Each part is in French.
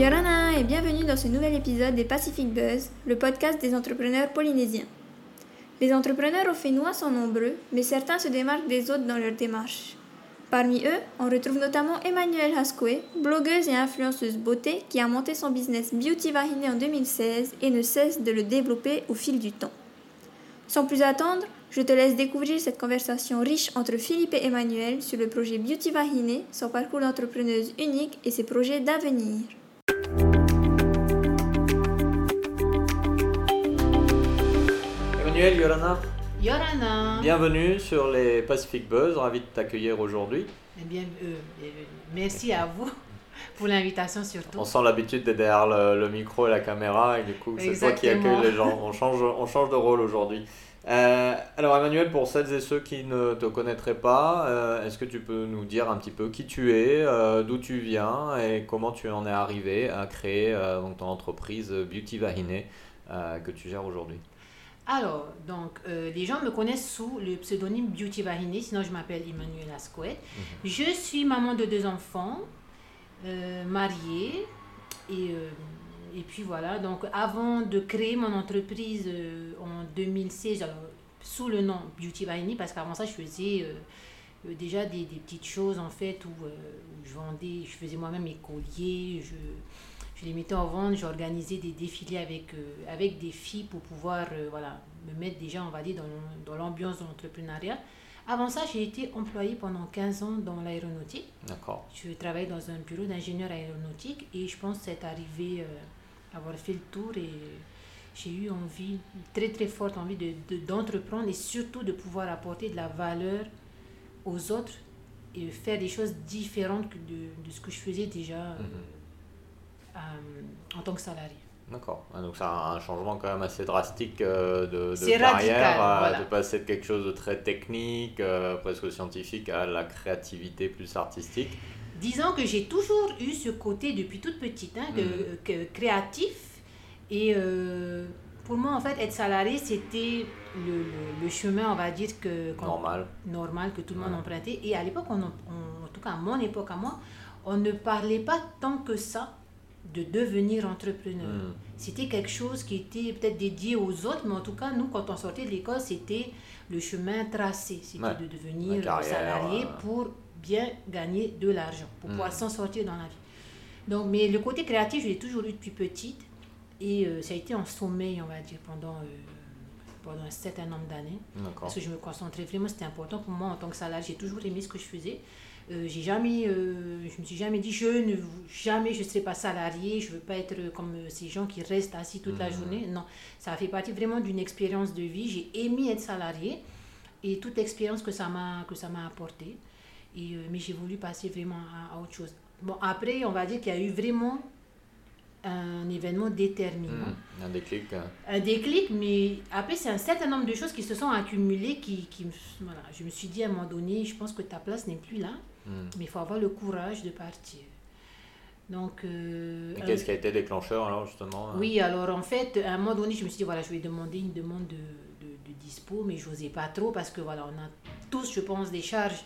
Yorana et bienvenue dans ce nouvel épisode des Pacific Buzz, le podcast des entrepreneurs polynésiens. Les entrepreneurs au Fénois sont nombreux, mais certains se démarquent des autres dans leur démarche. Parmi eux, on retrouve notamment Emmanuelle Hascoe, blogueuse et influenceuse beauté qui a monté son business Beauty Vahiné en 2016 et ne cesse de le développer au fil du temps. Sans plus attendre, je te laisse découvrir cette conversation riche entre Philippe et Emmanuel sur le projet Beauty Vahiné, son parcours d'entrepreneuse unique et ses projets d'avenir. Emmanuel, Yolana, Yorana. bienvenue sur les Pacific Buzz, ravi de t'accueillir aujourd'hui. Eh bien, euh, euh, merci à vous pour l'invitation surtout. On sent l'habitude d'être derrière le, le micro et la caméra et du coup c'est toi qui accueille les gens. On change, on change de rôle aujourd'hui. Euh, alors Emmanuel, pour celles et ceux qui ne te connaîtraient pas, euh, est-ce que tu peux nous dire un petit peu qui tu es, euh, d'où tu viens et comment tu en es arrivé à créer donc, ton entreprise Beauty Vahiné euh, que tu gères aujourd'hui? Alors, donc, les gens me connaissent sous le pseudonyme Beauty Vahiné, sinon je m'appelle Emmanuela Squet. Je suis maman de deux enfants, mariée, et, et puis voilà. Donc, avant de créer mon entreprise euh, en 2016, alors, sous le nom Beauty Vahiné, parce qu'avant ça, je faisais euh, euh, déjà des, des petites choses en fait où, où je vendais, je faisais moi-même mes colliers, je, je les mettais en vente, j'organisais des défilés avec, avec des filles pour pouvoir voilà, me mettre déjà, on va dire, dans, dans l'ambiance de l'entrepreneuriat. Avant ça, j'ai été employée pendant 15 ans dans l'aéronautique. D'accord. Je travaillais dans un bureau d'ingénieur aéronautique et je pense que c'est arrivé euh, avoir fait le tour et j'ai eu envie, très très forte envie de, de- d'entreprendre et surtout de pouvoir apporter de la valeur aux autres et faire des choses différentes que de, de ce que je faisais déjà euh, Mhm. euh, en tant que salarié. D'accord. Ah, Donc c'est un un changement quand même assez drastique euh, de, de carrière, radical, voilà. de passer de quelque chose de très technique, euh, presque scientifique, à la créativité plus artistique. Disons que j'ai toujours eu ce côté depuis toute petite, hein, que, Mhm. que créatif. Et euh, pour moi, en fait, être salarié, c'était le, le- le chemin, on va dire, que, Normal. normal que tout le monde empruntait. Et à l'époque, on, on- en tout cas à mon époque, à moi, on ne parlait pas tant que ça de devenir entrepreneur. Hmm. C'était quelque chose qui était peut-être dédié aux autres, mais en tout cas, nous, quand on sortait de l'école, c'était le chemin tracé. C'était Ouais. de devenir carrière, salarié euh. pour bien gagner de l'argent, pour pouvoir Mm. s'en sortir dans la vie. Donc, mais le côté créatif, je l'ai toujours eu depuis petite. Et euh, ça a été en sommeil, on va dire, pendant, euh, pendant un certain nombre d'années. Parce que je me concentrais vraiment, c'était important pour moi en tant que salarié. J'ai toujours aimé ce que je faisais. Euh, j'ai jamais, euh, je me suis jamais dit, je ne jamais je serai pas salarié, je veux pas être comme ces gens qui restent assis toute la Mhm. journée. Non, ça fait partie vraiment d'une expérience de vie. J'ai aimé être salarié et toute l'expérience que ça m'a que ça m'a apporté. Et, euh, mais j'ai voulu passer vraiment à, à autre chose. Bon, après, on va dire qu'il y a eu vraiment un événement déterminant Hmm. Un déclic. euh, un déclic, mais après, c'est un certain nombre de choses qui se sont accumulées. Qui, qui, voilà, je me suis dit à un moment donné, je pense que ta place n'est plus là, hmm. mais il faut avoir le courage de partir. Donc, euh, Et qu'est-ce qui a été déclencheur alors justement euh oui, alors en fait, à un moment donné, je me suis dit, voilà, je vais demander une demande de, de, de dispo, mais je n'osais pas trop parce que, voilà, on a tous, je pense, des charges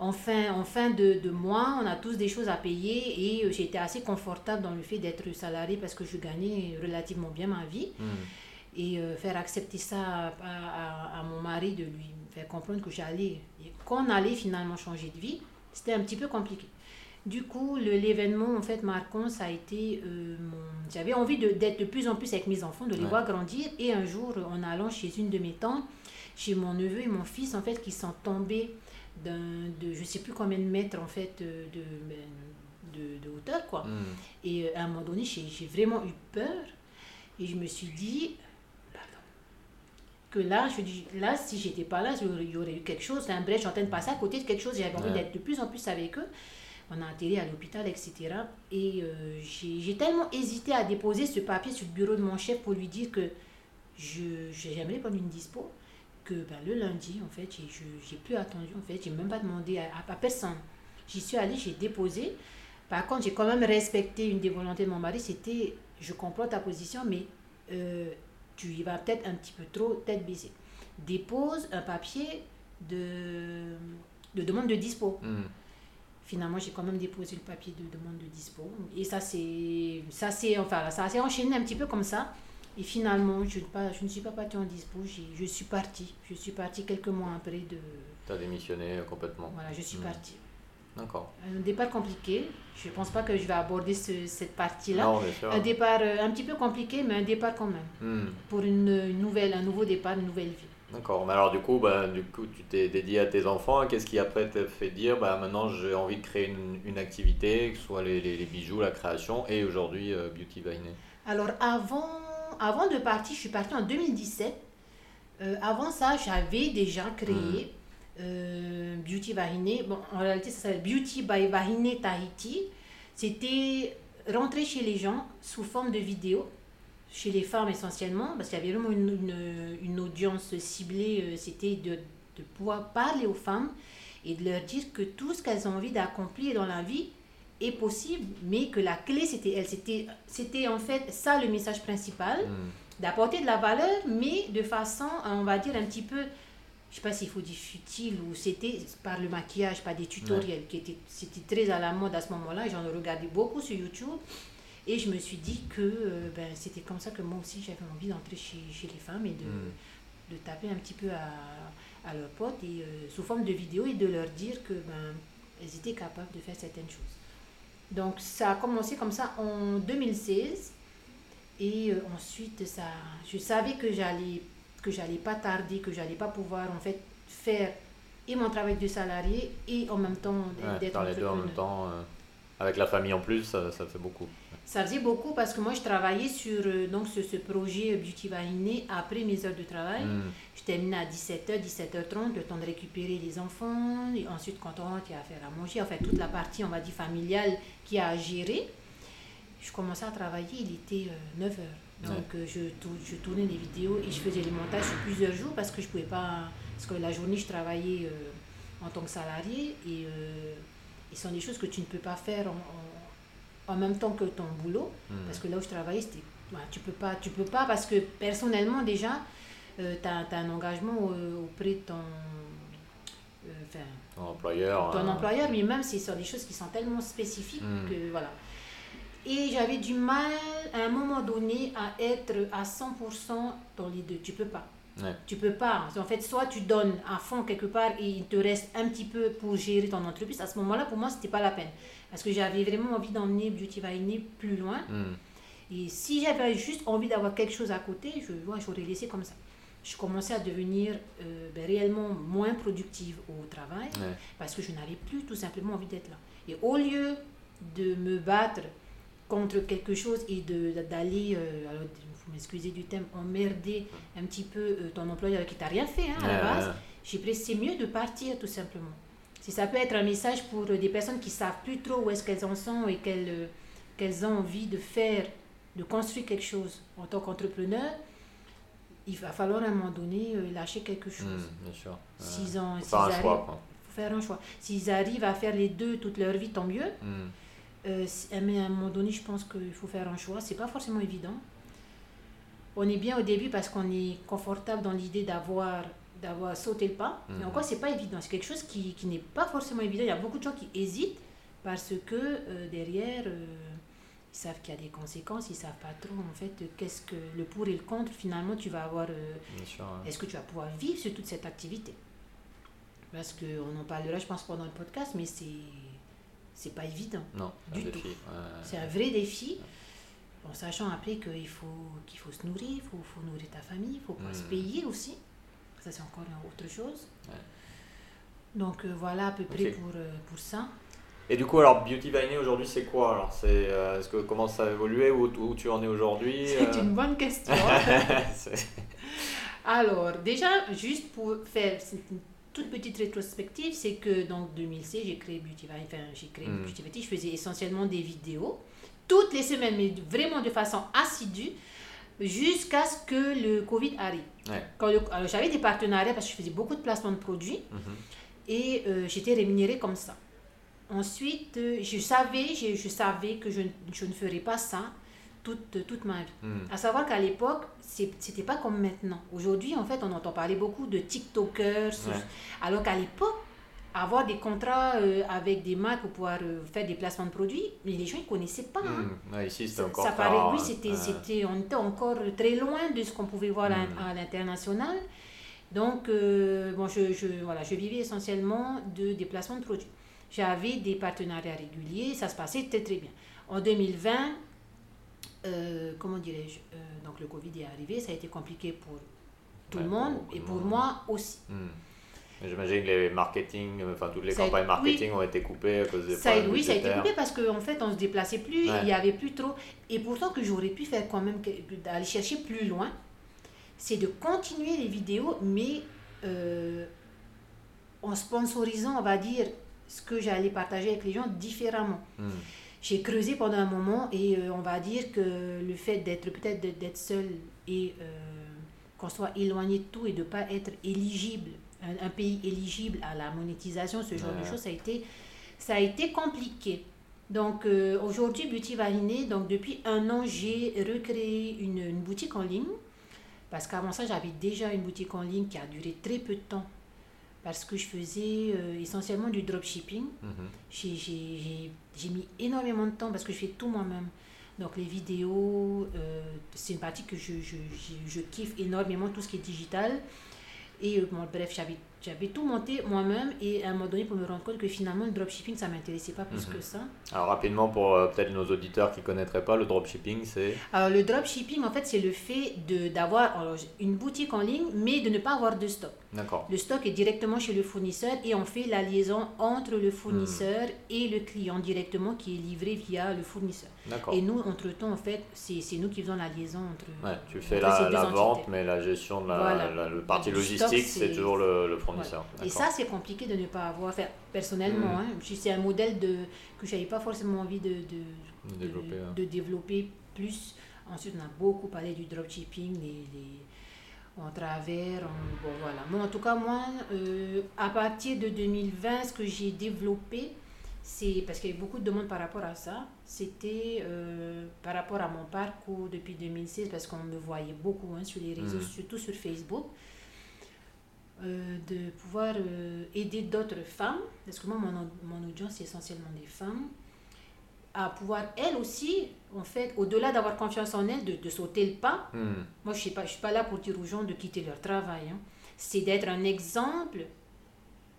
en fin, en fin de, de mois, on a tous des choses à payer et euh, j'étais assez confortable dans le fait d'être salarié parce que je gagnais relativement bien ma vie Hmm. et euh, faire accepter ça à, à- à mon mari, de lui faire comprendre que j'allais, qu'on allait finalement changer de vie, c'était un petit peu compliqué. Du coup, l'événement en fait marquant, ça a été, euh, mon- j'avais envie de- d'être de plus en plus avec mes enfants, de les Ouais. voir grandir, et un jour, en allant chez une de mes tantes, chez mon neveu et mon fils, en fait, qui sont tombés de je sais plus combien de mètres en fait de, de, ben, de- de hauteur, quoi. Hmm. Et euh, à un moment donné, j'ai j'ai vraiment eu peur. Et je me suis dit, pardon, que là, je dis, là, si j'étais pas là, il y aurait- eu quelque chose, un brèche en train de passer à côté de quelque chose. J'avais envie Ouais. d'être de plus en plus avec eux. On a atterri à l'hôpital, etc. Et euh, j'ai j'ai tellement hésité à déposer ce papier sur le bureau de mon chef pour lui dire que je j'aimerais prendre une dispo. Que ben, le lundi, en fait, j'ai plus attendu. En fait, j'ai même pas demandé à, à- à personne. J'y suis allée, j'ai déposé. Par contre, j'ai quand même respecté une des volontés de mon mari. C'était, je comprends ta position, mais euh, tu y vas peut-être un petit peu trop tête baissée. Dépose un papier de, de demande de dispo. Hmm. finalement, j'ai quand même déposé le papier de demande de dispo. Et ça, c'est, ça, c'est, enfin, ça s'est enchaîné un petit peu comme ça. Et finalement, je, pas, je ne suis pas partie en dispo, je suis partie. Je suis partie quelques mois après de... Tu as démissionné complètement. Voilà, je suis Hmm. partie. D'accord. Un départ compliqué. Je ne pense pas que je vais aborder ce- cette partie-là. Non, bien sûr. Un départ euh, un petit peu compliqué, mais un départ quand même. Hmm. Pour une, une nouvelle, un nouveau départ, une nouvelle vie. D'accord. Mais alors du coup, bah, du coup, tu t'es dédié à tes enfants. Qu'est-ce qui après t'a fait dire, bah maintenant j'ai envie de créer une, une activité, que ce soit les, les, les bijoux, la création, et aujourd'hui euh, Beauty Vainé. Alors avant, avant de partir, je suis partie en 2017. Euh, avant ça, j'avais déjà créé euh, Beauty Vahiné. Bon, en réalité, ça s'appelle Beauty by Vahiné Tahiti. C'était rentrer chez les gens sous forme de vidéo, chez les femmes essentiellement, parce qu'il y avait vraiment une, une, une audience ciblée. euh, C'était de, de pouvoir parler aux femmes et de leur dire que tout ce qu'elles ont envie d'accomplir dans la vie est possible, mais que la clé, c'était elle. C'était, c'était en fait ça le message principal, Hmm. d'apporter de la valeur, mais de façon, on va dire, un petit peu, je sais pas s'il faut dire futile, ou c'était par le maquillage, par des tutoriels, qui étaient, c'était très à la mode à ce moment-là, j'en ai regardé beaucoup sur YouTube, et je me suis dit que euh, ben, c'était comme ça que moi aussi j'avais envie d'entrer chez, chez les femmes et de, Hmm. de taper un petit peu à, à leurs potes et euh, sous forme de vidéo et de leur dire que ben, elles étaient capables de faire certaines choses. Donc ça a commencé comme ça en 2016 et euh, ensuite ça, je savais que j'allais que j'allais pas tarder, que j'allais pas pouvoir en fait faire et mon travail de salarié et en même temps Ouais, d'être les deux en même entrepreneur. temps. euh, avec la famille en plus, ça, ça fait beaucoup. Ça faisait beaucoup parce que moi je travaillais sur euh, donc ce, ce projet Beauty Vainé après mes heures de travail. Hmm. Je terminais à 17h, 17h30, le temps de récupérer les enfants. Et ensuite, quand on rentre, il y a à faire à manger. Enfin, toute la partie, on va dire, familiale qui a à gérer. Je commençais à travailler, il était 9h. Donc, euh, je, tour- je tournais les vidéos et je faisais les montages sur plusieurs jours parce que je pouvais pas. Parce que la journée, je travaillais euh, en tant que salarié et euh, et ce sont des choses que tu ne peux pas faire en, en- en même temps que ton boulot. Hmm. Parce que là où je travaillais, c'était. ouais, tu peux pas, tu peux pas parce que personnellement déjà, tu as, un engagement euh, auprès de ton, euh, enfin, Ton employeur. ton euh, employeur, mais même c'est sur des choses qui sont tellement spécifiques Mm. que voilà. Et j'avais du mal à un moment donné à être à 100% dans les deux. Tu peux pas. Ouais. Tu peux pas. En fait, soit tu donnes à fond quelque part et il te reste un petit peu pour gérer ton entreprise. À ce moment-là, pour moi, c'était pas la peine. Parce que j'avais vraiment envie d'emmener Beauty Vaini plus loin. hmm. Et si j'avais juste envie d'avoir quelque chose à côté, je, ouais, j'aurais laissé comme ça. Je commençais à devenir euh, ben, réellement moins productive au travail Ouais. parce que je n'avais plus tout simplement envie d'être là. Et au lieu de me battre contre quelque chose et d'aller, euh, alors, vous m'excusez du thème, emmerder un petit peu euh, ton employeur qui t'a rien fait hein, à la base, j'ai pris c'est mieux de partir tout simplement. Si ça peut être un message pour euh, des personnes qui savent plus trop où est-ce qu'elles en sont et qu'elles, euh, qu'elles ont envie de faire, de construire quelque chose en tant qu'entrepreneur, il va falloir à un moment donné lâcher quelque chose. Hmm, bien sûr. S'ils ont, Faut s'ils faire un arrivent- choix. Quoi. faut faire un choix. S'ils arrivent à faire les deux toute leur vie, tant mieux. Hmm. Euh, c- mais à un moment donné, je pense qu'il faut faire un choix. C'est pas forcément évident. On est bien au début parce qu'on est confortable dans l'idée d'avoir d'avoir sauté le pas. Mais encore, c'est pas évident? C'est quelque chose qui, qui n'est pas forcément évident. Il y a beaucoup de gens qui hésitent parce que euh, derrière, euh, ils savent qu'il y a des conséquences. Ils savent pas trop en fait qu'est-ce que le pour et le contre. Finalement, tu vas avoir Bien sûr. ouais. est-ce que tu vas pouvoir vivre sur toute cette activité? Parce qu'on en parlera, je pense, pendant le podcast, mais c'est c'est pas évident. Non, Du un tout. défi. ouais. C'est un vrai défi. En sachant après qu'il faut, qu'il faut se nourrir, il faut, faut nourrir ta famille, il faut pouvoir se Mm. payer aussi. Ça, c'est encore une autre chose. Ouais. Donc euh, voilà à peu près pour, euh, pour ça. Et du coup, alors Beauty Vainé aujourd'hui, c'est quoi Alors, c'est euh, est-ce que comment ça a évolué? Où, où tu en es aujourd'hui C'est une bonne question. Alors, déjà, juste pour faire c'est une toute petite rétrospective, c'est que donc 2016, j'ai créé Beauty enfin, j'ai créé Mm. Beauty Valley, je faisais essentiellement des vidéos toutes les semaines, mais vraiment de façon assidue, jusqu'à ce que le Covid arrive. Ouais. Quand le- alors, j'avais des partenariats parce que je faisais beaucoup de placements de produits Mhm. et euh, j'étais rémunérée comme ça. Ensuite, euh, je savais, je, je savais que je, je ne ferais pas ça toute, toute ma vie. Hmm. À savoir qu'à l'époque, c'était pas comme maintenant. Aujourd'hui, en fait, on entend parler beaucoup de TikTokers, Ouais. alors qu'à l'époque, avoir des contrats euh, avec des marques pour pouvoir euh, faire des placements de produits, les gens ne connaissaient pas. hein. Hmm. Ouais, ici, c'était encore ça paraît, oui, hein. c'était, c'était, on était encore très loin de ce qu'on pouvait voir à- Mm. à, l'international. Donc, euh, bon, je, je, voilà, je vivais essentiellement de déplacements de produits. J'avais des partenariats réguliers, ça se passait très très bien. En 2020, euh, comment dirais-je, euh, donc le Covid est arrivé, ça a été compliqué pour tout Ouais, le monde et pour monde. moi aussi. Hmm. J'imagine que les marketing, enfin toutes les Ça campagnes marketing ont été coupées à cause des Ça, oui, ça a été coupé parce qu'en fait, on se déplaçait plus, Ouais. il y avait plus trop. Et pourtant que j'aurais pu faire quand même, d'aller chercher plus loin, c'est de continuer les vidéos, mais euh, en sponsorisant, on va dire, ce que j'allais partager avec les gens différemment. Hmm. J'ai creusé pendant un moment et euh, on va dire que le fait d'être peut-être d'être- seul et euh, qu'on soit éloigné de tout et de ne pas être éligible, un, un pays éligible à la monétisation, ce genre de choses, ça a été, ça a été compliqué. Donc euh, aujourd'hui, Beauty Variné, donc depuis un an, j'ai recréé une, une boutique en ligne. Parce qu'avant ça, j'avais déjà une boutique en ligne qui a duré très peu de temps. Parce que je faisais euh, essentiellement du dropshipping. Mhm. J'ai- mis énormément de temps parce que je fais tout moi-même. Donc les vidéos, euh, c'est une partie que je, je, je, je kiffe énormément, tout ce qui est digital. Et euh, bon, bref, j'avais tout monté moi-même et à un moment donné pour me rendre compte que finalement le dropshipping ça m'intéressait pas plus Mhm. que ça. Alors rapidement pour euh, peut-être nos auditeurs qui connaîtraient pas le dropshipping, c'est? Alors le dropshipping en fait c'est le fait d'avoir une boutique en ligne mais de ne pas avoir de stock. Le stock est directement chez le fournisseur et on fait la liaison entre le fournisseur et le client directement qui est livré via le fournisseur. Et nous, entre-temps, en fait, c'est c'est nous qui faisons la liaison entre, Ouais, tu fais entre ces la, deux la entités. vente, mais la gestion de la, Voilà. la- partie logistique, c'est toujours le, le Voilà. fournisseur. Et ça, c'est compliqué de ne pas avoir. Enfin, personnellement, Mm. hein, c'est un modèle de, que je n'avais pas forcément envie de, de, De de- développer, hein. de développer plus. Ensuite, on a beaucoup parlé du dropshipping, les, les, en travers. en- bon, voilà. Mais en tout cas, moi, euh, à partir de 2020, ce que j'ai développé, c'est parce qu'il y a eu beaucoup de demandes par rapport à ça. C'était euh, par rapport à mon parcours depuis 2016, parce qu'on me voyait beaucoup hein, sur les réseaux, Mhm. surtout sur Facebook. euh, de pouvoir euh, aider d'autres femmes, parce que moi, mon, mon audience, c'est essentiellement des femmes, à pouvoir, elles aussi, en fait, au-delà d'avoir confiance en elles, de, de sauter le pas. Hmm. Moi, je ne pas, je suis pas là pour dire aux gens de quitter leur travail. hein. C'est d'être un exemple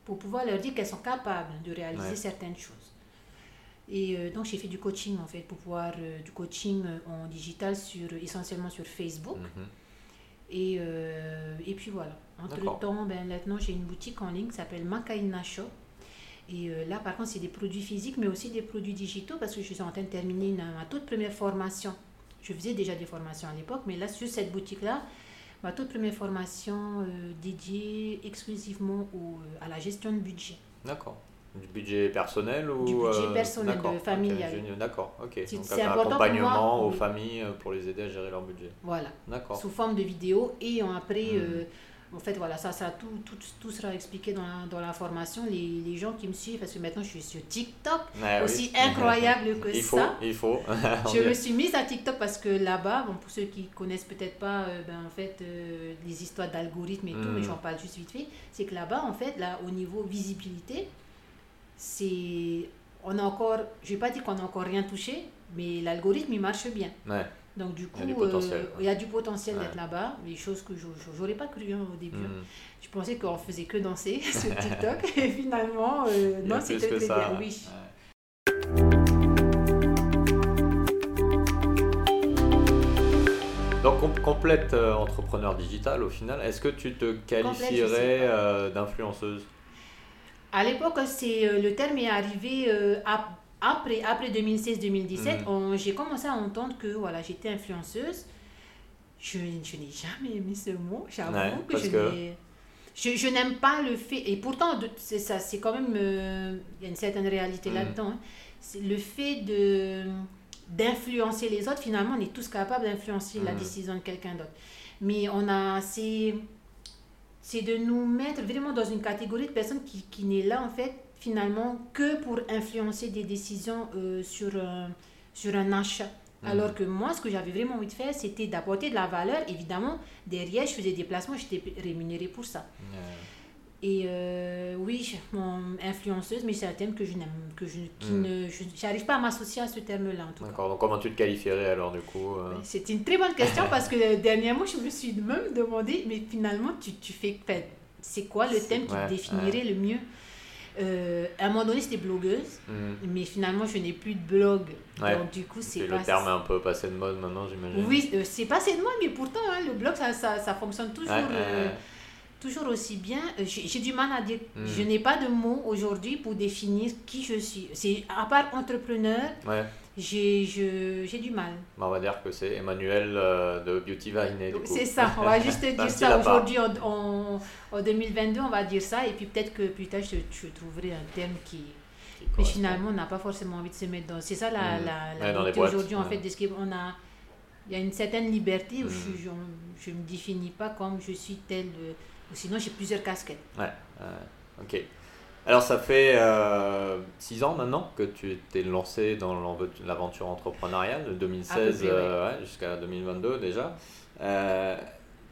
pour pouvoir leur dire qu'elles sont capables de réaliser Ouais. certaines choses. Et euh, donc, j'ai fait du coaching, en fait, pour pouvoir, euh, du coaching euh, en digital, sur, essentiellement sur Facebook. Mhm. Et, euh, et puis voilà. Entre D'accord. temps, ben, maintenant j'ai une boutique en ligne qui s'appelle Makaina Shop. Et euh, là, par contre, c'est des produits physiques, mais aussi des produits digitaux parce que je suis en train de terminer une- ma toute première formation. Je faisais déjà des formations à l'époque, mais là, sur cette boutique-là, ma toute première formation euh, dédiée exclusivement au- euh, à la gestion de budget. D'accord. Du budget personnel ou Du budget personnel, familial. D'accord, ok. C'est- Donc c'est un important pour accompagnement moi, aux oui. familles pour les aider à gérer leur budget. Voilà. D'accord. sous forme de vidéo et après euh, en fait voilà ça sera tout, tout, tout sera expliqué dans la, dans la formation les, les gens qui me suivent parce que maintenant je suis sur TikTok oui. aussi incroyable que Il faut, ça il faut. Je me suis mise à TikTok parce que là-bas bon pour ceux qui connaissent peut-être pas euh, ben, en fait euh, les histoires d'algorithmes et tout Mhm. mais j'en parle juste vite fait c'est que là-bas en fait là au niveau visibilité c'est on a encore je vais pas dire qu'on a encore rien touché mais l'algorithme il marche bien Ouais. Donc du coup, Il y a du potentiel, euh, il y a du potentiel Ouais. d'être là-bas, des choses que je j'aurais pas cru hein, au début. Mhm. Je pensais qu'on faisait que danser sur TikTok et finalement, euh, non, que très ça, ouais. oui. Donc com- complète euh, entrepreneur digital au final, est-ce que tu te qualifierais d'influenceuse? À l'époque, c'est le terme est arrivé ap- après, après 2016-2017. Mhm. on- J'ai commencé à entendre que voilà, j'étais influenceuse. Je, je n'ai jamais aimé ce mot, j'avoue Ouais, que je que- n'ai- Je, je n'aime pas le fait, et pourtant, c'est ça, c'est quand même, euh, il y a une certaine réalité Mhm. là-dedans. hein. C'est le fait de d'influencer les autres, finalement, on est tous capables d'influencer la Mhm. décision de quelqu'un d'autre. Mais on a, c'est, c'est de nous mettre vraiment dans une catégorie de personnes qui, qui n'est là, en fait, finalement, que pour influencer des décisions euh, sur, un- sur un achat. Mhm. Alors que moi, ce que j'avais vraiment envie de faire, c'était d'apporter de la valeur. Évidemment, derrière, je faisais des placements, j'étais rémunérée pour ça. Euh, Et euh, oui, mon influenceuse, mais c'est un thème que je n'aime, que je, qui Mm. ne, je n'arrive pas à m'associer à ce terme-là en tout cas. D'accord, donc comment tu te qualifierais alors du coup euh, C'est une très bonne question parce que dernièrement, je me suis même demandé, mais finalement, tu, tu fais. C'est quoi le thème qui ouais, te définirait le mieux? Euh, À un moment donné, c'était blogueuse, hmm, mais finalement, je n'ai plus de blog. Ouais. Donc, du coup, c'est pas. le terme est un peu passé de mode maintenant, j'imagine. Oui, euh, c'est passé de moi, mais pourtant, hein, le blog, ça, ça, ça fonctionne toujours. Ouais, euh, toujours aussi bien. J'ai du mal à dire. Mm. Je n'ai pas de mots aujourd'hui pour définir qui je suis. C'est à part entrepreneur, ouais. J'ai du mal. Bah, on va dire que c'est Emmanuel euh, de Beauty coup. C'est ça. On va juste dire ça aujourd'hui en, en, en 2022. On va dire ça et puis peut-être que plus tard je, je trouverai un terme qui. Qui Mais finalement, on n'a pas forcément envie de se mettre dans. C'est ça la, Mm. la, la aujourd'hui en fait. de ce qu'on- on a, il y a une certaine liberté où Mm. je ne me définis pas comme je suis telle. euh, ou sinon, j'ai plusieurs casquettes. Ouais, ouais, ok. Alors ça fait 6 ans maintenant que tu t'es lancé dans l'aventure entrepreneuriale, de 2016 À peu près, ouais. euh, ouais, jusqu'à 2022 déjà. Euh,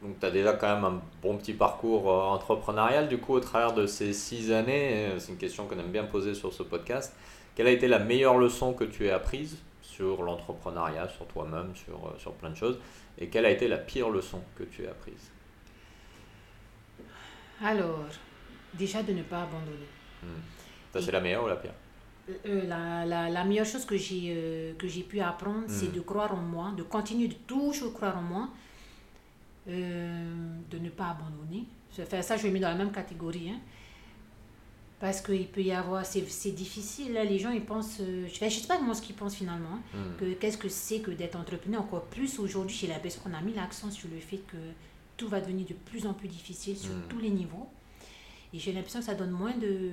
donc tu as déjà quand même un bon petit parcours euh, entrepreneurial. Du coup, au travers de ces 6 années, euh, c'est une question qu'on aime bien poser sur ce podcast, quelle a été la meilleure leçon que tu aies apprise sur l'entrepreneuriat, sur toi-même, sur, euh, sur plein de choses? Et quelle a été la pire leçon que tu aies apprise? Alors, déjà de ne pas abandonner. Ça c'est la meilleure ou la pire? Euh, la, la, la meilleure chose que j'ai euh, que j'ai pu apprendre, c'est Mm. de croire en moi, de continuer de toujours croire en moi, euh, de ne pas abandonner. Ça, fait- ça, je le mets dans la même catégorie. hein. Parce qu'il peut y avoir, c'est c'est difficile, là, les gens ils pensent, je ne sais pas comment ce qu'ils pensent finalement, hein, Hmm. que qu'est-ce que c'est que d'être entrepreneur, encore plus aujourd'hui, j'ai l'impression qu'on a mis l'accent sur le fait que tout va devenir de plus en plus difficile sur Mm. tous les niveaux. Et j'ai l'impression que ça donne moins de...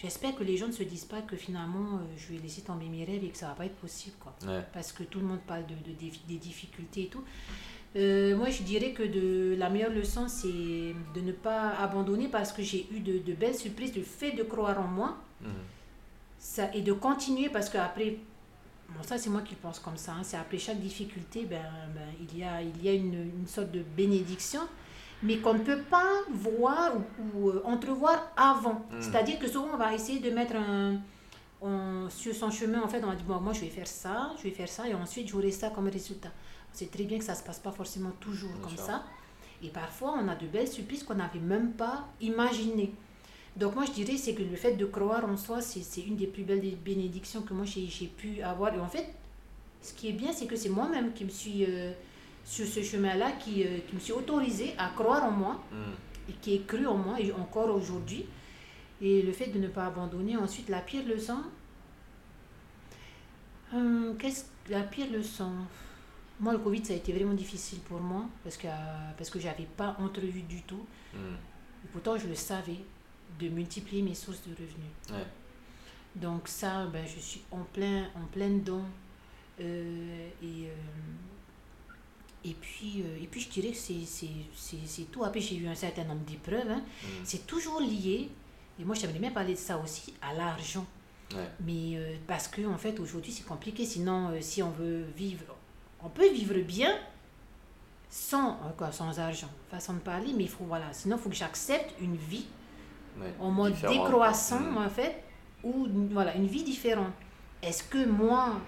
J'espère que les gens ne se disent pas que finalement, euh, je vais laisser tomber mes rêves et que ça va pas être possible. Quoi. Ouais. Parce que tout le monde parle de, de- des, des difficultés et tout. Euh, moi, je dirais que de, la meilleure leçon, c'est de ne pas abandonner parce que j'ai eu de, de belles surprises, le fait de croire en moi Hmm. ça, et de continuer parce qu'après, bon, ça c'est moi qui pense comme ça, hein, c'est après chaque difficulté, ben, ben, il y a, il y a une, une sorte de bénédiction, mais qu'on ne peut pas voir ou, ou, euh, entrevoir avant. Mm. C'est-à-dire que souvent on va essayer de mettre un, on- sur son chemin, en fait, on va dire, bon, moi je vais faire ça, je vais faire ça, et ensuite j'aurai ça comme résultat. On sait très bien que ça ne se passe pas forcément toujours Bien comme sûr. ça. Et parfois, on a de belles surprises qu'on n'avait même pas imaginées. Donc moi, je dirais, c'est que le fait de croire en soi, c'est c'est une des plus belles bénédictions que moi, j'ai j'ai pu avoir. Et en fait, ce qui est bien, c'est que c'est moi-même qui me suis, euh, sur ce chemin-là, qui, euh, qui me suis autorisée à croire en moi Hmm. et qui est cru en moi, et encore aujourd'hui. Et le fait de ne pas abandonner. Ensuite, la pire leçon. Hum, Qu'est-ce la pire leçon Moi, le Covid, ça a été vraiment difficile pour moi parce que, parce que je n'avais pas entrevu du tout. Hmm. Et pourtant, je le savais, de multiplier mes sources de revenus. Ouais. Donc ça, ben, je suis en plein, en plein dedans. Euh, et, euh, et, puis, euh, et puis, je dirais que c'est- tout. Après, j'ai eu un certain nombre d'épreuves. hein. Hmm. C'est toujours lié, et moi, j'aimerais bien parler de ça aussi, à l'argent. Ouais. Mais euh, parce que en fait, aujourd'hui, c'est compliqué. Sinon, euh, si on veut vivre, on peut vivre bien sans, quoi, sans argent, façon de parler, mais il faut, voilà, sinon, il faut que j'accepte une vie Ouais. en mode décroissant, Hmm. en fait, ou voilà, une vie différente. Est-ce que moi,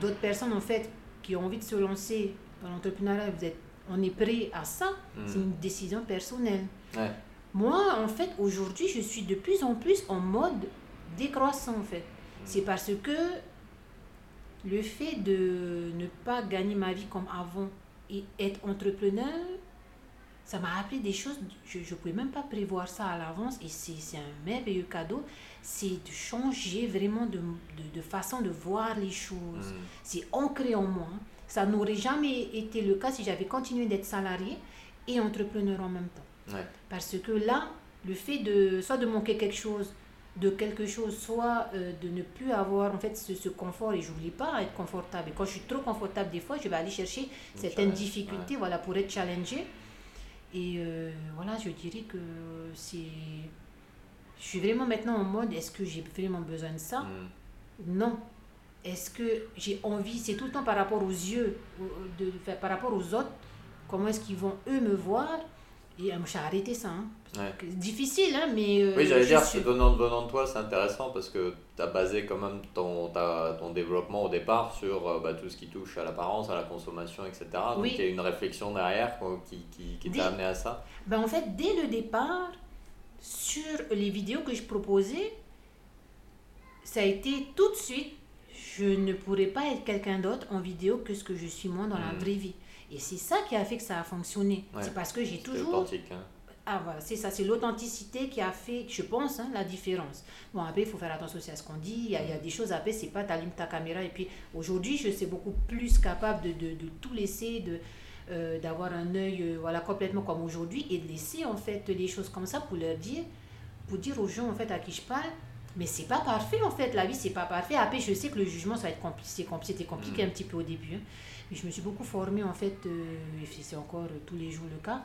d'autres personnes, en fait, qui ont envie de se lancer dans l'entrepreneuriat, vous êtes, on est prêt à ça Hmm. C'est une décision personnelle. Ouais. Moi, en fait, aujourd'hui, je suis de plus en plus en mode décroissant, en fait. Hmm. C'est parce que le fait de ne pas gagner ma vie comme avant et être entrepreneur, ça m'a appris des choses, je ne pouvais même pas prévoir ça à l'avance et c'est un merveilleux cadeau. C'est de changer vraiment de, de, de façon de voir les choses. Hmm. C'est ancré en moi. Ça n'aurait jamais été le cas si j'avais continué d'être salarié et entrepreneur en même temps. Ouais. Parce que là, le fait de soit de manquer quelque chose, de quelque chose, soit euh, de ne plus avoir en fait ce, ce confort, et je n'oublie pas être confortable. Et quand je suis trop confortable, des fois, je vais aller chercher certaines challenge, difficultés voilà, pour être challengé. Et euh, voilà, je dirais que c'est. Je suis vraiment maintenant en mode est-ce que j'ai vraiment besoin de ça? Hmm. non. Est-ce que j'ai envie, c'est tout le temps par rapport aux yeux, de, enfin, par rapport aux autres, comment est-ce qu'ils vont eux me voir? Et euh, j'ai arrêté ça. hein. Ouais. C'est Difficile, hein, mais. euh, Oui, j'allais dire, suis- venant, venant de toi, c'est intéressant parce que tu as basé quand même ton, ton développement au départ sur euh, bah, tout ce qui touche à l'apparence, à la consommation, etc. Donc Oui. il y a une réflexion derrière quoi, qui, qui, qui Dès- t'a amené à ça? Ben, en fait, dès le départ, sur les vidéos que je proposais, ça a été tout de suite, je ne pourrais pas être quelqu'un d'autre en vidéo que ce que je suis moi dans la Mhm. vraie vie. Et c'est ça qui a fait que ça a fonctionné. Ouais. C'est parce que j'ai toujours... authentique. hein. Ah voilà, c'est ça, c'est l'authenticité qui a fait, je pense, hein, la différence. Bon, après, il faut faire attention aussi à ce qu'on dit. Il y, a, il y a des choses, après, c'est pas t'allumes ta caméra. Et puis, aujourd'hui, je suis beaucoup plus capable de, de, de tout laisser, de euh, d'avoir un œil euh, voilà, complètement comme aujourd'hui et de laisser, en fait, les choses comme ça pour leur dire, pour dire aux gens, en fait, à qui je parle, mais c'est pas parfait, en fait, la vie, c'est pas parfait. Après, je sais que le jugement, ça va être compliqué, compli- c'était compliqué Mhm. un petit peu au début. hein. Mais je me suis beaucoup formée, en fait, euh, et c'est encore euh, tous les jours le cas,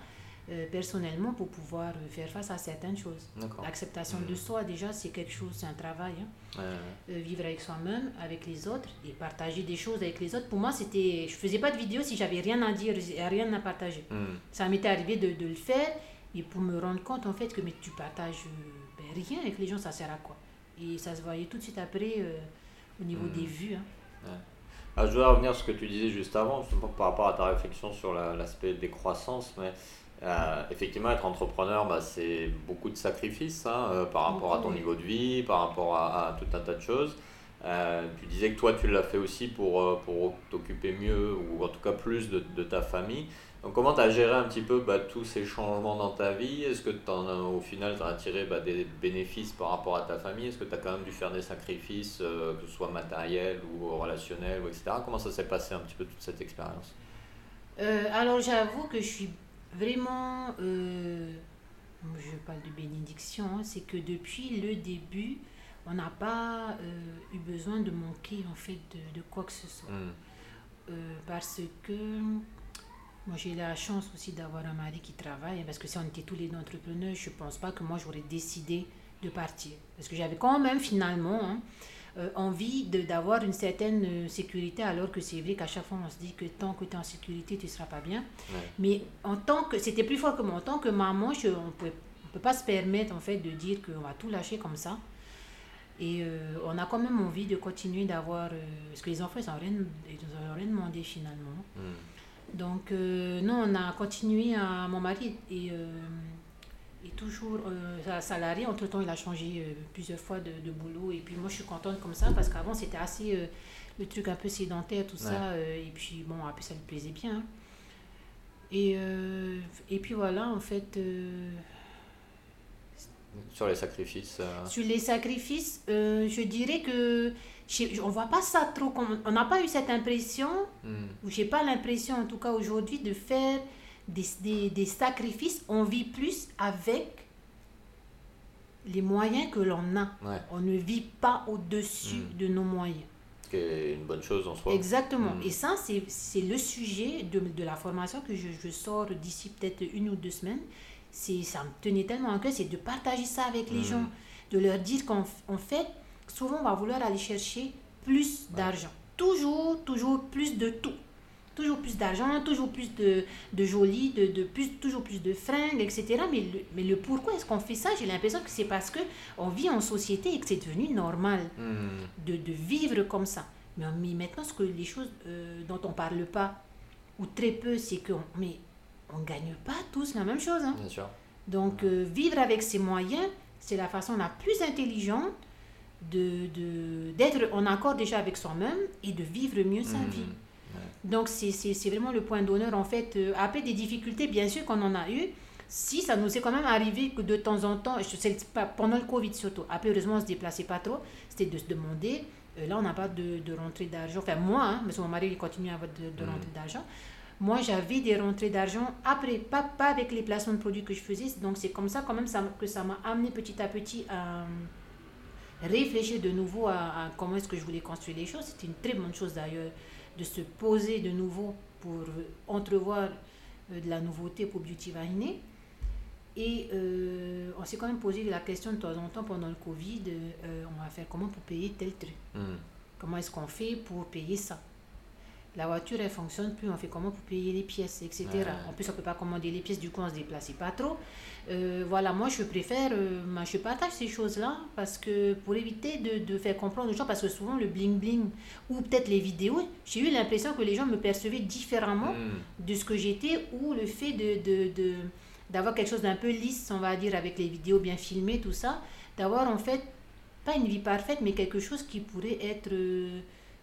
euh, personnellement pour pouvoir faire face à certaines choses. L'acceptation de soi, déjà, c'est quelque chose, c'est un travail. hein. Ouais, ouais. Vivre avec soi-même, avec les autres et partager des choses avec les autres. Pour moi, c'était. Je faisais pas de vidéo si j'avais rien à dire, et rien à partager. Hmm. Ça m'était arrivé de, de le faire et pour me rendre compte en fait que mais tu partages ben, rien avec les gens, ça sert à quoi? Et ça se voyait tout de suite après euh, au niveau Mhm. des vues. hein. Ah, je voudrais revenir sur ce que tu disais juste avant, justement par rapport à ta réflexion sur la- l'aspect des croissances. Mais euh, effectivement, être entrepreneur, bah, c'est beaucoup de sacrifices hein, euh, par rapport à ton niveau de vie, par rapport à, à tout un tas de choses. Euh, tu disais que toi, tu l'as fait aussi pour, pour t'occuper mieux, ou en tout cas plus de, de ta famille. Donc, comment tu as géré un petit peu bah, tous ces changements dans ta vie? Est-ce que t'en as- au final, tu as tiré bah, des bénéfices par rapport à ta famille? Est-ce que tu as quand même dû faire des sacrifices, euh, que ce soit matériels ou relationnels, ou etc. Comment ça s'est passé un petit peu toute cette expérience? Euh, alors j'avoue que je suis vraiment, euh, je parle de bénédiction, hein, c'est que depuis le début, on n'a pas eu besoin de manquer en fait de, de quoi que ce soit. Euh, parce que moi j'ai la chance aussi d'avoir un mari qui travaille, parce que si on était tous les deux entrepreneurs, je ne pense pas que moi j'aurais décidé de partir. Parce que j'avais quand même finalement hein, euh, envie d'avoir une certaine euh, sécurité, alors que c'est vrai qu'à chaque fois on se dit que tant que tu es en sécurité, tu ne seras pas bien. Ouais. Mais en tant que, c'était plus fort que moi, en tant que maman, je, on ne peut pas se permettre en fait de dire qu'on va tout lâcher comme ça. Et euh, on a quand même envie de continuer d'avoir... euh, parce que les enfants, ils n'ont rien, ils ont rien demandé finalement. Hmm. Donc, euh, non, on a continué à... Mon mari est, euh, est toujours euh, salarié. Entre-temps, il a changé euh, plusieurs fois de, de boulot. Et puis, moi, je suis contente comme ça parce qu'avant, c'était assez... euh, le truc un peu sédentaire, tout ça. et puis, bon, après, ça lui plaisait bien. hein. Et, et puis, voilà, en fait... Sur les sacrifices. euh, sur les sacrifices, euh, je dirais que je- on voit pas ça trop comme on n'a pas eu cette impression hmm. ou j'ai pas l'impression en tout cas aujourd'hui de faire des, des, des sacrifices. On vit plus avec les moyens que l'on a. Ouais, On ne vit pas au-dessus Mm. de nos moyens. ce qui est une bonne chose en soi. Exactement. Mm. Et ça, c'est c'est le sujet de, de la formation que je, je sors d'ici peut-être une ou deux semaines. Ça me tenait tellement à cœur, c'est de partager ça avec les Mm. gens, de leur dire qu'en en fait, souvent, on va vouloir aller chercher plus Ouais. d'argent. Toujours, toujours plus de tout. Toujours plus d'argent, toujours plus de, de joli, de, de plus, toujours plus de fringues, etc. Mais le, mais le pourquoi est-ce qu'on fait ça? J'ai l'impression que c'est parce que on vit en société et que c'est devenu normal Hmm. de, de vivre comme ça. Mais, mais maintenant, ce que les choses euh, dont on parle pas, ou très peu, c'est qu'on mais on gagne pas tous la même chose. hein. Bien sûr. Donc, euh, vivre avec ses moyens, c'est la façon la plus intelligente de de- d'être en accord déjà avec soi-même et de vivre mieux sa Hmm. vie. Ouais. Donc, c'est vraiment le point d'honneur, en fait. Euh, après des difficultés, bien sûr qu'on en a eu, si ça nous est quand même arrivé que de temps en temps, je sais pas, pendant le Covid surtout, après, heureusement, on ne se déplaçait pas trop, c'était de se demander, euh, là, on n'a pas de, de rentrée d'argent, enfin, moi, hein, parce que mon mari, il continue à avoir de, de Mhm. rentrée d'argent. Moi, j'avais des rentrées d'argent après, pas, pas avec les placements de produits que je faisais. Donc, c'est comme ça, quand même, ça, que ça m'a amené petit à petit à réfléchir de nouveau à, à comment est-ce que je voulais construire les choses. C'était une très bonne chose d'ailleurs de se poser de nouveau pour euh, entrevoir euh, de la nouveauté pour Beauty Vahiné. Et euh, on s'est quand même posé la question de temps en temps pendant le Covid, euh, on va faire comment pour payer tel truc Hmm. Comment est-ce qu'on fait pour payer ça? La voiture, elle fonctionne plus, on fait comment pour payer les pièces, etc. En plus, on ne peut pas commander les pièces, du coup, on ne se déplace pas trop. Euh, voilà, moi, je préfère, euh, je partage ces choses-là parce que pour éviter de, de, faire comprendre aux gens, parce que souvent, le bling-bling ou peut-être les vidéos, j'ai eu l'impression que les gens me percevaient différemment hmm. de ce que j'étais ou le fait de, de, de d'avoir quelque chose d'un peu lisse, on va dire, avec les vidéos bien filmées, tout ça, d'avoir en fait, pas une vie parfaite, mais quelque chose qui pourrait être... Euh,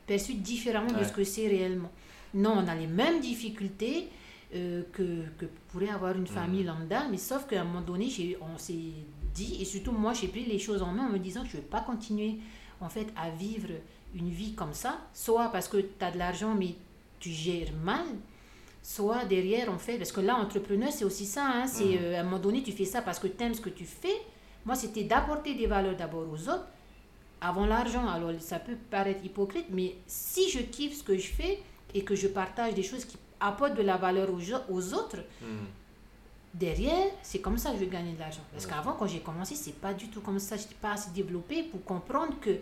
perçu différemment de ce que c'est réellement. Non, on a les mêmes difficultés euh, que, que, pourrait avoir une famille mm. lambda, mais sauf qu'à un moment donné, on s'est dit, et surtout moi, j'ai pris les choses en main en me disant que je ne vais pas continuer en fait à vivre une vie comme ça, soit parce que tu as de l'argent mais tu gères mal, soit derrière en fait, parce que là, entrepreneur, c'est aussi ça, hein, c'est mm. euh, à un moment donné, tu fais ça parce que tu aimes ce que tu fais. Moi, c'était d'apporter des valeurs d'abord aux autres, avant l'argent. Alors ça peut paraître hypocrite, mais si je kiffe ce que je fais et que je partage des choses qui apportent de la valeur aux, aux autres, hmm. derrière, c'est comme ça que je vais gagner de l'argent. Parce qu'avant, quand j'ai commencé, c'est pas du tout comme ça. Je n'étais pas assez développé pour comprendre que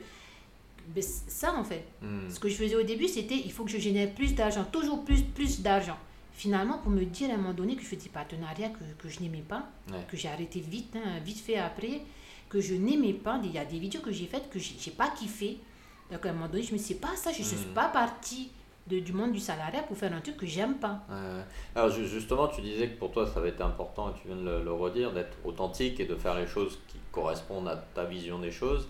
ben, ça, en fait, hmm. ce que je faisais au début, c'était il faut que je génère plus d'argent, toujours plus, plus d'argent. Finalement, pour me dire à un moment donné que je fais des partenariats que, que je n'aimais pas, que j'ai arrêté vite, hein, vite fait après, que je n'aimais pas. Il y a des vidéos que j'ai faites que je n'ai pas kiffé. Donc à un moment donné, je me suis pas ça, je ne suis hmm. pas partie de, du monde du salariat pour faire un truc que j'aime pas. Alors justement, tu disais que pour toi, ça avait été important, et tu viens de le, redire, d'être authentique et de faire les choses qui correspondent à ta vision des choses.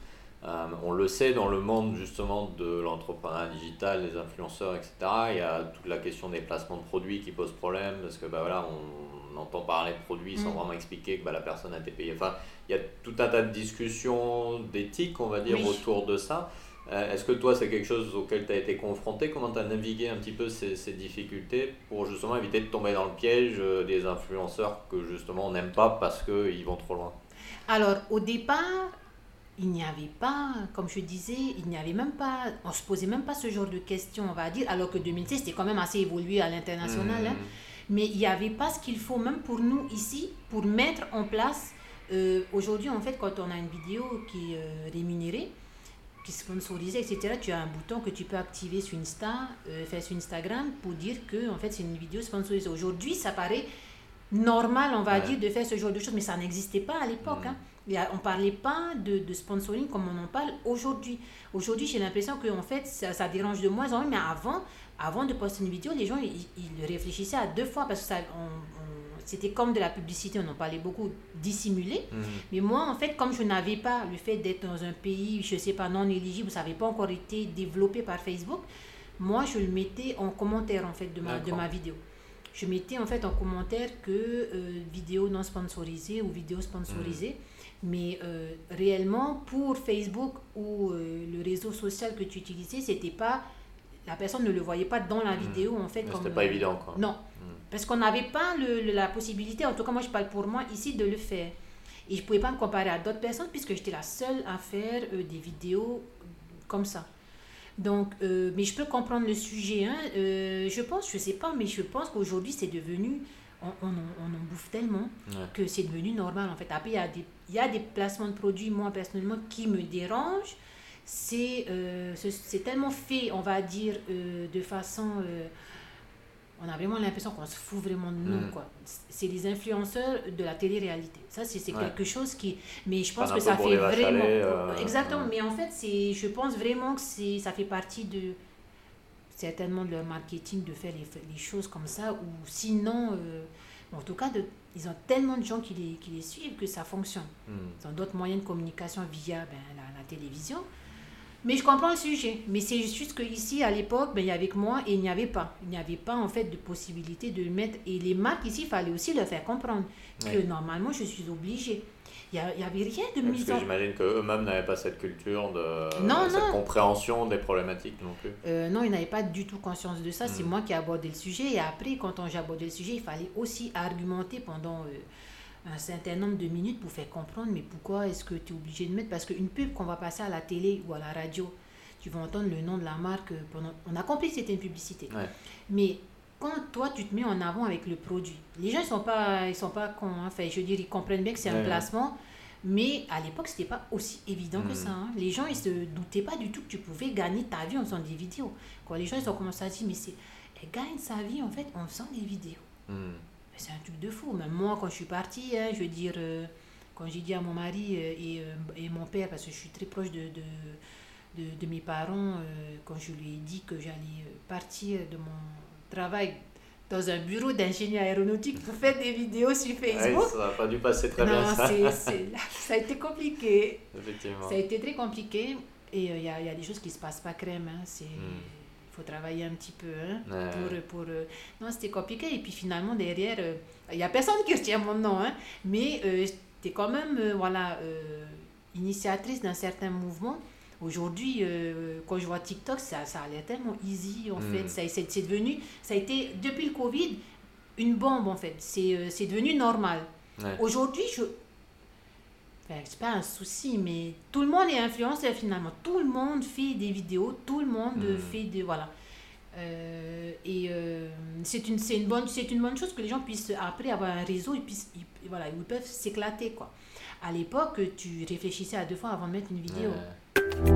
Euh, on le sait dans le monde justement de l'entrepreneuriat digital, des influenceurs, etc. Il y a toute la question des placements de produits qui pose problème parce que bah, voilà, on, entend parler de produits sans hmm. vraiment expliquer que bah, la personne a été payée. Enfin, il y a tout un tas de discussions d'éthique, on va dire, autour de ça. Euh, est-ce que toi, c'est quelque chose auquel tu as été confronté? Comment tu as navigué un petit peu ces, ces, difficultés pour justement éviter de tomber dans le piège euh, des influenceurs que justement on n'aime pas parce qu'ils vont trop loin? Alors, au départ, il n'y avait pas, comme je disais, il n'y avait même pas, on se posait même pas ce genre de questions, on va dire, alors que 2016, c'était quand même assez évolué à l'international. Hein. Mmh. mais il n'y avait pas ce qu'il faut, même pour nous ici, pour mettre en place euh, aujourd'hui, en fait, quand on a une vidéo qui est euh, rémunérée, qui est sponsorisée, etc., tu as un bouton que tu peux activer sur Insta, euh, faire sur Instagram pour dire que en fait, c'est une vidéo sponsorisée. Aujourd'hui, ça paraît normal, on va dire, de faire ce genre de choses, mais ça n'existait pas à l'époque. Hein. On ne parlait pas de, de, sponsoring comme on en parle aujourd'hui. Aujourd'hui, j'ai l'impression que en fait, ça, ça, dérange de moins en moins, mais avant, avant de poster une vidéo, les gens, ils, ils réfléchissaient à deux fois parce que ça, c'était comme de la publicité, on en parlait beaucoup, dissimulé. Mhm. Mais moi, en fait, comme je n'avais pas le fait d'être dans un pays, je ne sais pas, non éligible, ça n'avait pas encore été développé par Facebook, moi, je le mettais en commentaire, en fait, de ma, de ma vidéo. Je mettais, en fait, en commentaire que euh, vidéo non sponsorisée ou vidéo sponsorisée. Mhm. Mais euh, réellement, pour Facebook ou euh, le réseau social que tu utilisais, c'était pas la personne ne le voyait pas dans la mhm. vidéo en fait. C'était pas évident quoi. Non, parce qu'on n'avait pas le, la possibilité, en tout cas moi je parle pour moi ici, de le faire. Et je ne pouvais pas me comparer à d'autres personnes puisque j'étais la seule à faire des vidéos comme ça. Donc, euh, mais je peux comprendre le sujet. Hein. Euh, je pense, je ne sais pas, mais je pense qu'aujourd'hui c'est devenu, on, on, on, en bouffe tellement que c'est devenu normal en fait. Après, il y, a des, il y a des placements de produits, moi personnellement, qui me dérangent. C'est c'est tellement fait, on va dire, de façon on a vraiment l'impression qu'on se fout vraiment de nous. Mm. quoi. C'est les influenceurs de la télé-réalité. Ça, c'est quelque chose qui... Mais je pense que ça fait vraiment... Euh, Exactement. Mais en fait, je pense vraiment que ça fait partie de certainement de leur marketing de faire les, les choses comme ça. Ou sinon, euh, en tout cas, de, ils ont tellement de gens qui les, qui les suivent que ça fonctionne. Mm. Ils ont d'autres moyens de communication via ben, la, la télévision. Mais je comprends le sujet. Mais c'est juste qu'ici, à l'époque, ben, il y avait que moi et il n'y avait pas. Il n'y avait pas, en fait, de possibilité de le mettre. Et les marques ici, il fallait aussi leur faire comprendre que normalement, je suis obligée. Il n'y avait rien de mise Parce que j'imagine qu'eux-mêmes n'avaient pas cette culture, de, cette compréhension des problématiques non plus. Euh, non, ils n'avaient pas du tout conscience de ça. C'est hmm. moi qui ai abordé le sujet. Et après, quand j'ai abordé le sujet, il fallait aussi argumenter pendant... Euh, un certain nombre de minutes pour faire comprendre, mais pourquoi est-ce que tu es obligé de mettre Parce qu'une pub qu'on va passer à la télé ou à la radio, tu vas entendre le nom de la marque. Pendant... On a compris que c'était une publicité. Mais quand toi, tu te mets en avant avec le produit, les gens, ils ne sont pas, ils sont pas cons. Hein. Enfin, je veux dire, ils comprennent bien que c'est un placement. Mais à l'époque, c'était pas aussi évident que Mm. ça. hein. Les gens, ils se doutaient pas du tout que tu pouvais gagner ta vie en faisant des vidéos. Quand les gens, ils ont commencé à dire, mais c'est, elle gagne sa vie en fait en faisant des vidéos. Hmm. C'est un truc de fou. Même moi, quand je suis partie, hein, je veux dire, euh, quand j'ai dit à mon mari euh, et, euh, et mon père, parce que je suis très proche de, de, de, de mes parents, quand je lui ai dit que j'allais partir de mon travail dans un bureau d'ingénieur aéronautique pour faire des vidéos sur Ouais, Facebook. ça n'a pas dû passer très bien ça. ça a été compliqué. Effectivement. Ça a été très compliqué. Et il y, a, y a des choses qui se passent pas crème. hein. C'est, Mm. Faut travailler un petit peu. hein Ouais. pour, pour, euh, non, c'était compliqué. Et puis finalement, derrière, euh, il n'y a personne qui retient mon nom, hein, mais euh, j'étais quand même euh, voilà, euh, initiatrice d'un certain mouvement. Aujourd'hui, euh, quand je vois TikTok, ça, ça a l'air tellement easy, en Mm. fait. Ça, c'est, c'est devenu, ça a été, depuis le Covid, une bombe, en fait. C'est, euh, c'est devenu normal. Ouais. Aujourd'hui, je... C'est pas un souci, mais tout le monde est influenceur finalement. Tout le monde fait des vidéos, tout le monde Mm. fait des... Voilà. Euh, et euh, c'est une, une, bonne, une bonne chose que les gens puissent, après avoir un réseau, ils, puissent, ils, voilà, ils peuvent s'éclater. Quoi. À l'époque, tu réfléchissais à deux fois avant de mettre une vidéo. Ouais.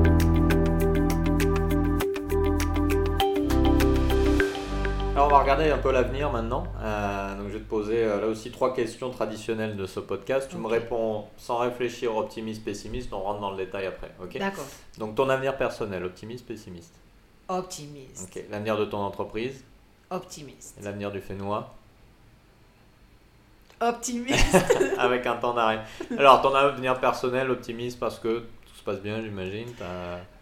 Alors on va regarder un peu l'avenir maintenant. Euh, donc je vais te poser euh, là aussi trois questions traditionnelles de ce podcast. Tu me réponds sans réfléchir, optimiste, pessimiste. On rentre dans le détail après. Ok? D'accord. Donc ton avenir personnel, optimiste, pessimiste? Optimiste. L'avenir de ton entreprise, Optimiste. l'avenir du Fénois, Optimiste. avec un temps d'arrêt. Alors ton avenir personnel, optimiste parce que tout se passe bien, j'imagine.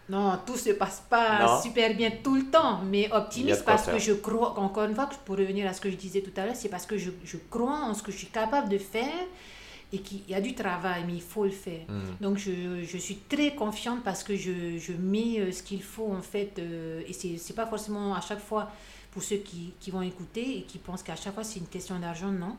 Non, tout se passe pas Non. super bien tout le temps, mais optimiste parce faire. que je crois, encore une fois, pour revenir à ce que je disais tout à l'heure, c'est parce que je, je crois en ce que je suis capable de faire et qu'il y a du travail, mais il faut le faire. Hmm. Donc je, je suis très confiante parce que je, je mets euh, ce qu'il faut en fait, euh, et c'est c'est pas forcément à chaque fois pour ceux qui, qui vont écouter et qui pensent qu'à chaque fois c'est une question d'argent, non.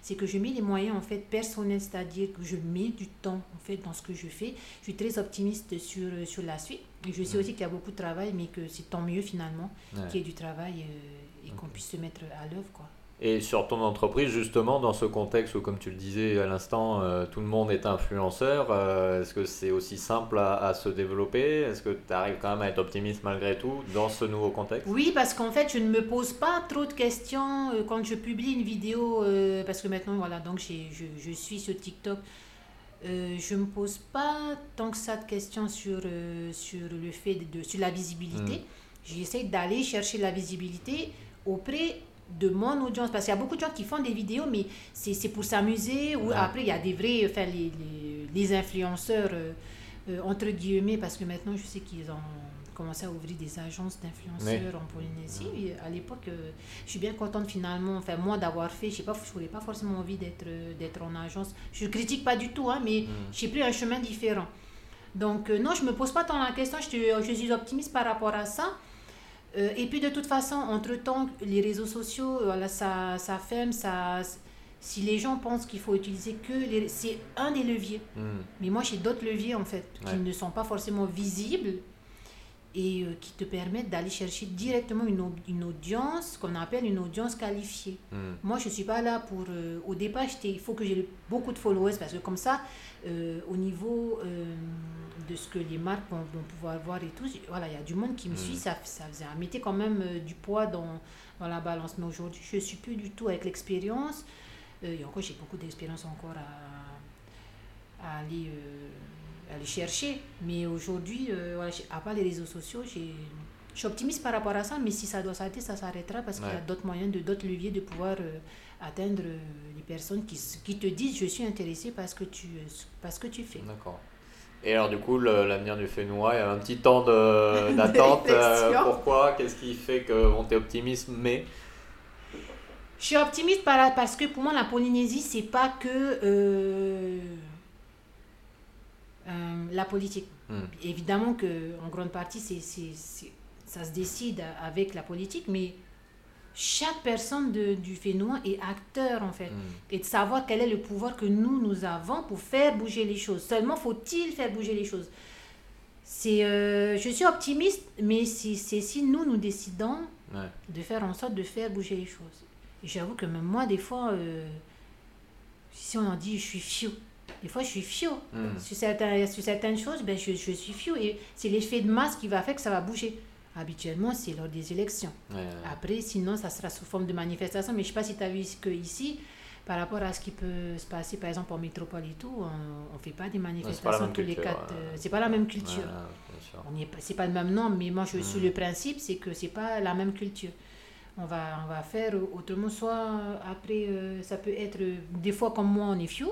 C'est que je mets les moyens en fait personnels, c'est-à-dire que je mets du temps en fait dans ce que je fais. Je suis très optimiste sur, euh, sur la suite. Et je sais aussi qu'il y a beaucoup de travail, mais que c'est tant mieux finalement Ouais. qu'il y ait du travail euh, et qu'on puisse se mettre à l'œuvre. quoi. Et sur ton entreprise, justement, dans ce contexte où, comme tu le disais à l'instant, euh, tout le monde est influenceur, euh, est-ce que c'est aussi simple à, à se développer? Est-ce que tu arrives quand même à être optimiste malgré tout dans ce nouveau contexte? Oui, parce qu'en fait, je ne me pose pas trop de questions quand je publie une vidéo, parce que maintenant, voilà, donc je suis sur TikTok. Euh, je ne me pose pas tant que ça de questions sur, euh, sur le fait de, sur la visibilité. J'essaie d'aller chercher la visibilité auprès de mon audience, parce qu'il y a beaucoup de gens qui font des vidéos, mais c'est c'est pour s'amuser, ou Ouais. après, il y a des vrais, enfin, les, les, les influenceurs, euh, entre guillemets, parce que maintenant, je sais qu'ils ont commencé à ouvrir des agences d'influenceurs en Polynésie. Et à l'époque, euh, je suis bien contente finalement, enfin moi d'avoir fait, je sais pas, je n'aurais pas forcément envie d'être euh, d'être en agence. Je critique pas du tout, hein, mais Mm. j'ai pris un chemin différent. Donc euh, non, je me pose pas tant la question, je, te- je suis optimiste par rapport à ça. Euh, et puis de toute façon, entre-temps, les réseaux sociaux, voilà, ça, ça ferme, ça... Si les gens pensent qu'il faut utiliser que les... C'est un des leviers. Hmm. Mais moi, j'ai d'autres leviers, en fait, qui ne sont pas forcément visibles et euh, qui te permettent d'aller chercher directement une, une audience qu'on appelle une audience qualifiée. Hmm. Moi, je ne suis pas là pour... euh, au départ, il faut que j'ai beaucoup de followers parce que comme ça, euh, au niveau de ce que les marques vont, vont pouvoir voir et tout, voilà, il y a du monde qui me Mm. suit, ça, ça, ça mettait quand même du poids dans, dans la balance. Mais aujourd'hui, je ne suis plus du tout avec l'expérience. Et encore, j'ai beaucoup d'expérience encore à, à aller, aller chercher. Mais aujourd'hui, euh, à part les réseaux sociaux. Je suis optimiste par rapport à ça, mais si ça doit s'arrêter, ça s'arrêtera parce qu'il y a d'autres moyens, d'autres leviers de pouvoir euh, atteindre euh, les personnes qui, qui te disent je suis intéressé parce que tu, parce que tu fais. D'accord. Et alors, du coup, l'avenir du Fénois, il y a un petit temps d'attente. euh, pourquoi? Qu'est-ce qui fait qu'on t'est optimiste Mais? Je suis optimiste par- parce que pour moi, la Polynésie, c'est pas que euh, euh, la politique. Hmm. Évidemment que en grande partie, c'est, ça se décide avec la politique, mais chaque personne de- du Fénois est acteur en fait. Hmm. Et de savoir quel est le pouvoir que nous, nous avons pour faire bouger les choses. Seulement faut-il faire bouger les choses? C'est, euh, je suis optimiste, mais c'est, c'est si nous, nous décidons Ouais. de faire en sorte de faire bouger les choses. J'avoue que même moi, des fois, euh, si on en dit je suis fiou, Des fois, je suis fio. Hmm. Sur, certains, sur certaines choses, ben, je, je suis fio. Et c'est l'effet de masse qui va faire que ça va bouger. Habituellement, c'est lors des élections. Ouais, ouais. Après, sinon, ça sera sous forme de manifestation. Mais je ne sais pas si tu as vu que ici, par rapport à ce qui peut se passer, par exemple, en métropole et tout, on ne fait pas des manifestations tous les quatre. ouais. c'est pas la même culture. C'est pas le même nom, mais moi, je suis Mm. le principe, c'est que c'est pas la même culture. On va, on va faire autrement, soit après, euh, ça peut être, euh, des fois comme moi, on est few,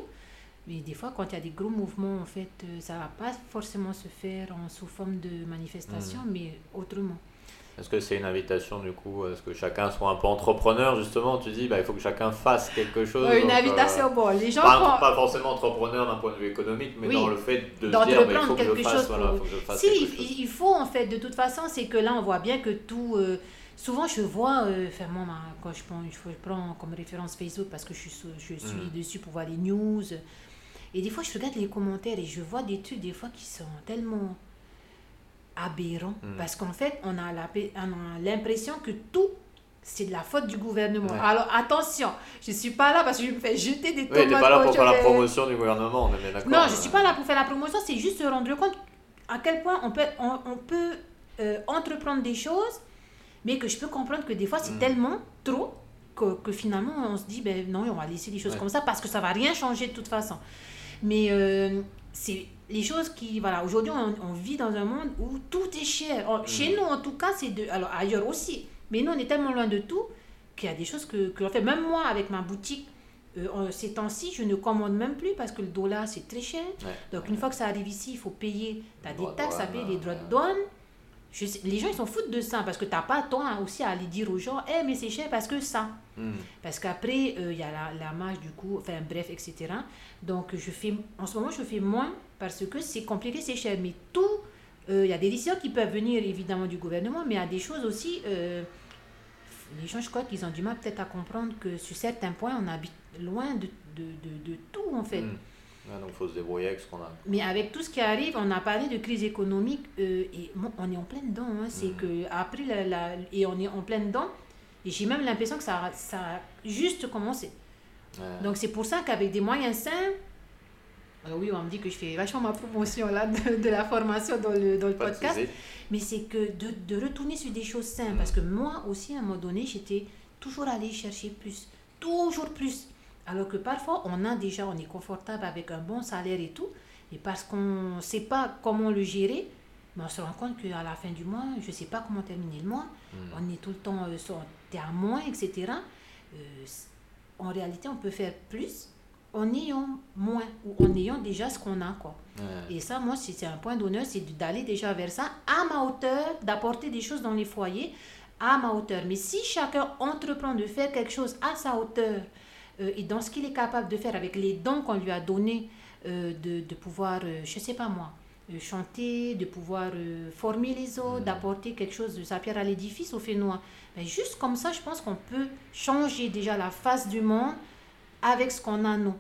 mais des fois, quand il y a des gros mouvements, en fait, euh, ça va pas forcément se faire en sous forme de manifestation, Mm. mais autrement. Est-ce que c'est une invitation du coup à ce que chacun soit un peu entrepreneur justement? Tu dis bah, il faut que chacun fasse quelque chose. Une donc, euh, invitation, bon, les gens pas, font- pas forcément entrepreneur d'un point de vue économique, mais Oui. dans le fait de dire bah, il faut que je fasse, chose voilà, pour- faut que je fasse Si, quelque chose. il faut en fait, de toute façon, c'est que là, on voit bien que tout. euh, souvent, je vois, euh, enfin, moi, quand je prends, je prends comme référence Facebook parce que je suis, je suis Mm. dessus pour voir les news. Et des fois, je regarde les commentaires et je vois des trucs, des fois, qui sont tellement aberrants. Mm. Parce qu'en fait, on a l'impression que tout. C'est de la faute du gouvernement. Ouais. Alors attention, je suis pas là parce que je me fais jeter des Oui, tomates. t'es pas là pour faire la promotion du gouvernement, on est d'accord. non, je euh, suis pas là pour faire la promotion, c'est juste se rendre compte à quel point on peut, on, on peut euh, entreprendre des choses, mais que je peux comprendre que des fois c'est Mm. tellement trop que, que finalement on se dit, ben non, on va laisser les choses Ouais. comme ça parce que ça va rien changer de toute façon. Mais euh, c'est les choses qui, voilà, aujourd'hui on, on vit dans un monde où tout est cher. En- Chez nous en tout cas, c'est de, alors ailleurs aussi, mais nous on est tellement loin de tout qu'il y a des choses que, que l'on fait. Même moi avec ma boutique, euh, en- ces temps-ci, je ne commande même plus parce que le dollar c'est très cher. Ouais. Donc une fois que ça arrive ici, il faut payer, tu as des de taxes à payer, les droits de ouais. douane. Je sais- les gens ils s'en foutent de ça parce que tu n'as pas temps hein, aussi à aller dire aux gens, eh mais c'est cher parce que ça. Hmm. Parce qu'après, euh, il y a la, la marge du coup, enfin bref, etc. Donc je fais, en ce moment, je fais moins parce que c'est compliqué, c'est cher. Mais tout, euh, il y a des décisions qui peuvent venir évidemment du gouvernement, mais il y a des choses aussi, euh, les gens, je crois qu'ils ont du mal peut-être à comprendre que sur certains points, on habite loin de, de, de, de tout en fait. Hmm. Ouais, donc faut se débrouiller avec ce qu'on a. Mais avec tout ce qui arrive, on a parlé de crise économique euh, et bon, on est en plein dedans. hein. C'est Mhm. que après la, la- et on est en plein dedans. Et j'ai même l'impression que ça, a- ça a juste commencé. Ouais. Donc c'est pour ça qu'avec des moyens simples, alors oui, on me dit que je fais vachement ma promotion là de, de la formation dans le, dans le Pas podcast, mais c'est que de, de retourner sur des choses simples. Mhm. Parce que moi aussi, à un moment donné, j'étais toujours allée chercher plus, toujours plus. Alors que parfois, on a déjà, on est confortable avec un bon salaire et tout, et parce qu'on ne sait pas comment le gérer, mais on se rend compte qu'à la fin du mois, je ne sais pas comment terminer le mois, Hmm. on est tout le temps, euh, sur- à moins, etc. Euh, en réalité, on peut faire plus en ayant moins, ou en ayant déjà ce qu'on a, quoi. Et ça, moi, c'est un point d'honneur, c'est d'aller déjà vers ça, à ma hauteur, d'apporter des choses dans les foyers, à ma hauteur. Mais si chacun entreprend de faire quelque chose à sa hauteur, euh, et dans ce qu'il est capable de faire avec les dons qu'on lui a donnés, euh, de, de pouvoir, euh, je sais pas moi, chanter, de pouvoir former les autres, Mhm. d'apporter quelque chose de sa pierre à l'édifice au Fénois. Ben, juste comme ça, je pense qu'on peut changer déjà la face du monde avec ce qu'on a nous.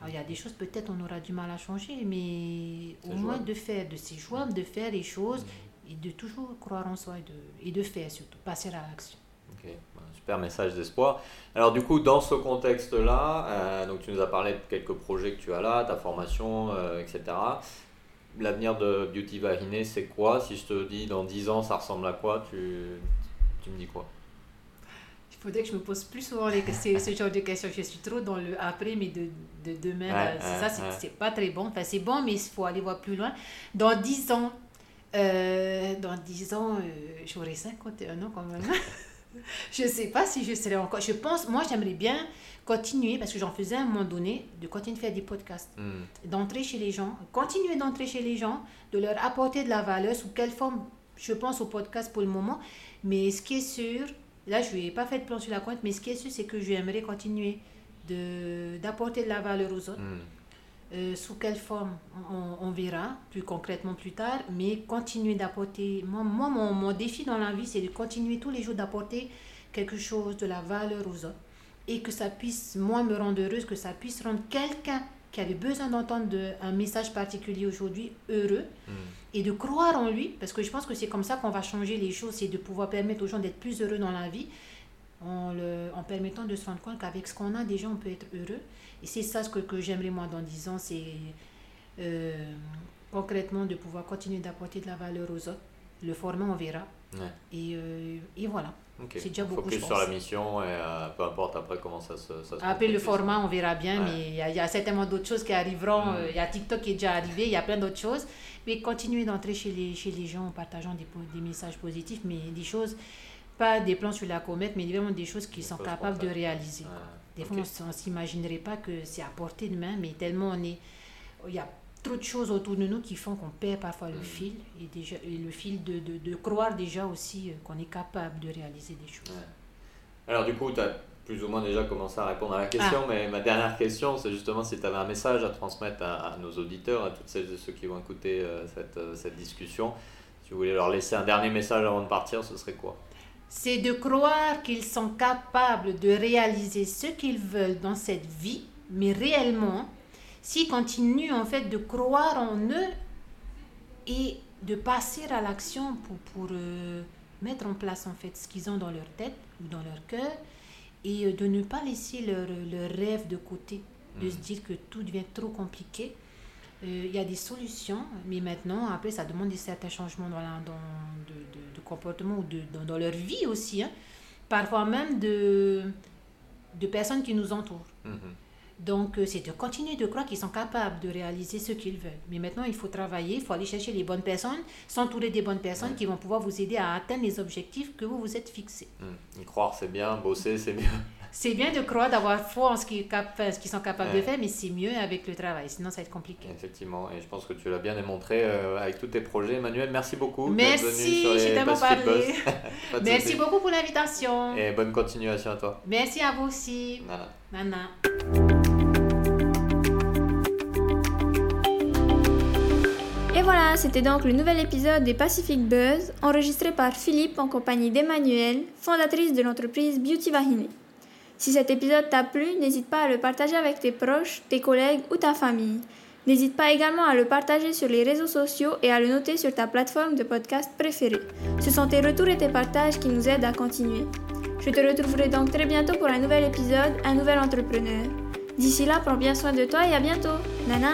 Alors, il y a des choses peut-être on aura du mal à changer, mais au moins de faire, de c'est jouable de faire les choses et de toujours croire en soi et de, et de faire surtout, passer à l'action. Super message d'espoir. Alors du coup, dans ce contexte-là, euh, donc tu nous as parlé de quelques projets que tu as là, ta formation, euh, etc. L'avenir de Beauty Vahiné, c'est quoi? Si je te dis dans 10 ans, ça ressemble à quoi? Tu, tu me dis quoi? Il faudrait que je me pose plus souvent les, ces- ce genre de questions. Je suis trop dans le après, mais de, de demain, Ouais, ouais, ça, c'est pas très bon. Enfin, c'est bon, mais il faut aller voir plus loin. Dans 10 ans, euh, dans 10 ans, euh, j'aurai 51 ans quand même. je sais pas si je serai encore. Je pense, moi, j'aimerais bien continuer, parce que j'en faisais à un moment donné, de continuer de faire des podcasts. Hmm, d'entrer chez les gens, continuer d'entrer chez les gens, de leur apporter de la valeur, sous quelle forme, je pense au podcast pour le moment, mais ce qui est sûr, là je n'ai pas fait de plan sur la compte, mais ce qui est sûr, c'est que j'aimerais continuer d'apporter de la valeur aux autres. hmm. Euh, sous quelle forme, on, on verra plus concrètement plus tard, mais continuer d'apporter. Moi, moi mon, mon défi dans la vie, c'est de continuer tous les jours d'apporter quelque chose, de la valeur aux autres. Et que ça puisse, moi, me rendre heureuse, que ça puisse rendre quelqu'un qui avait besoin d'entendre de- un message particulier aujourd'hui heureux Hmm. et de croire en lui, parce que je pense que c'est comme ça qu'on va changer les choses, c'est de pouvoir permettre aux gens d'être plus heureux dans la vie. En, le, en permettant de se rendre compte qu'avec ce qu'on a déjà, on peut être heureux. Et c'est ça ce que, que j'aimerais moi dans 10 ans, c'est euh, concrètement de pouvoir continuer d'apporter de la valeur aux autres. Le format, on verra. Ouais. Et, euh, et voilà. Ok. C'est déjà beaucoup, Focus je sur la pense. mission et euh, peu importe après comment ça se. Ça se Après le format, on verra bien, Ouais. mais il y, y a certainement d'autres choses qui arriveront. Mm. Euh, Il y a TikTok qui est déjà arrivé, il y a plein d'autres choses. Mais continuer d'entrer chez les, chez les gens en partageant des, des messages positifs, mais des choses, pas des plans sur la comète, mais vraiment des choses qu'ils sont capables de réaliser. Des fois, on ne s'imaginerait pas que c'est à portée de main, mais tellement on est. Il y a trop de choses autour de nous qui font qu'on perd parfois le Mm. fil, et, déjà, et le fil de, de, de croire déjà aussi euh, qu'on est capable de réaliser des choses. Ouais. Alors du coup, tu as plus ou moins déjà commencé à répondre à la question, Ah. mais ma dernière question, c'est justement si tu avais un message à transmettre à, à nos auditeurs, à toutes celles et ceux qui vont écouter euh, cette, euh, cette discussion. Si vous voulez leur laisser un dernier message avant de partir, ce serait quoi? C'est de croire qu'ils sont capables de réaliser ce qu'ils veulent dans cette vie, mais réellement, s'ils continuent en fait de croire en eux et de passer à l'action pour, pour euh, mettre en place en fait ce qu'ils ont dans leur tête ou dans leur cœur et euh, de ne pas laisser leur, leur rêve de côté, de se Mhm. dire que tout devient trop compliqué. Euh, Il y a des solutions, mais maintenant, après, ça demande des certains changements dans, la- dans de, de- de comportement ou de, dans, dans leur vie aussi. hein. Parfois même de, de personnes qui nous entourent. Mhm. Donc, euh, c'est de continuer de croire qu'ils sont capables de réaliser ce qu'ils veulent. Mais maintenant, il faut travailler, il faut aller chercher les bonnes personnes, s'entourer des bonnes personnes qui vont pouvoir vous aider à atteindre les objectifs que vous vous êtes fixés. Y croire, c'est bien, bosser, c'est bien. C'est bien de croire, d'avoir foi en ce qu'ils cap- enfin, ce qu'ils sont capables Ouais. de faire, mais c'est mieux avec le travail, sinon ça va être compliqué. Effectivement, et je pense que tu l'as bien démontré euh, avec tous tes projets. Emmanuel, merci beaucoup. Merci, j'ai tellement parlé. Merci beaucoup pour l'invitation. Et bonne continuation à toi. Merci à vous aussi. Voilà. Nana. Et voilà, c'était donc le nouvel épisode des Pacific Buzz, enregistré par Philippe en compagnie d'Emmanuel, fondatrice de l'entreprise Beauty Vahine. Si cet épisode t'a plu, n'hésite pas à le partager avec tes proches, tes collègues ou ta famille. N'hésite pas également à le partager sur les réseaux sociaux et à le noter sur ta plateforme de podcast préférée. Ce sont tes retours et tes partages qui nous aident à continuer. Je te retrouverai donc très bientôt pour un nouvel épisode, un nouvel entrepreneur. D'ici là, prends bien soin de toi et à bientôt. Nana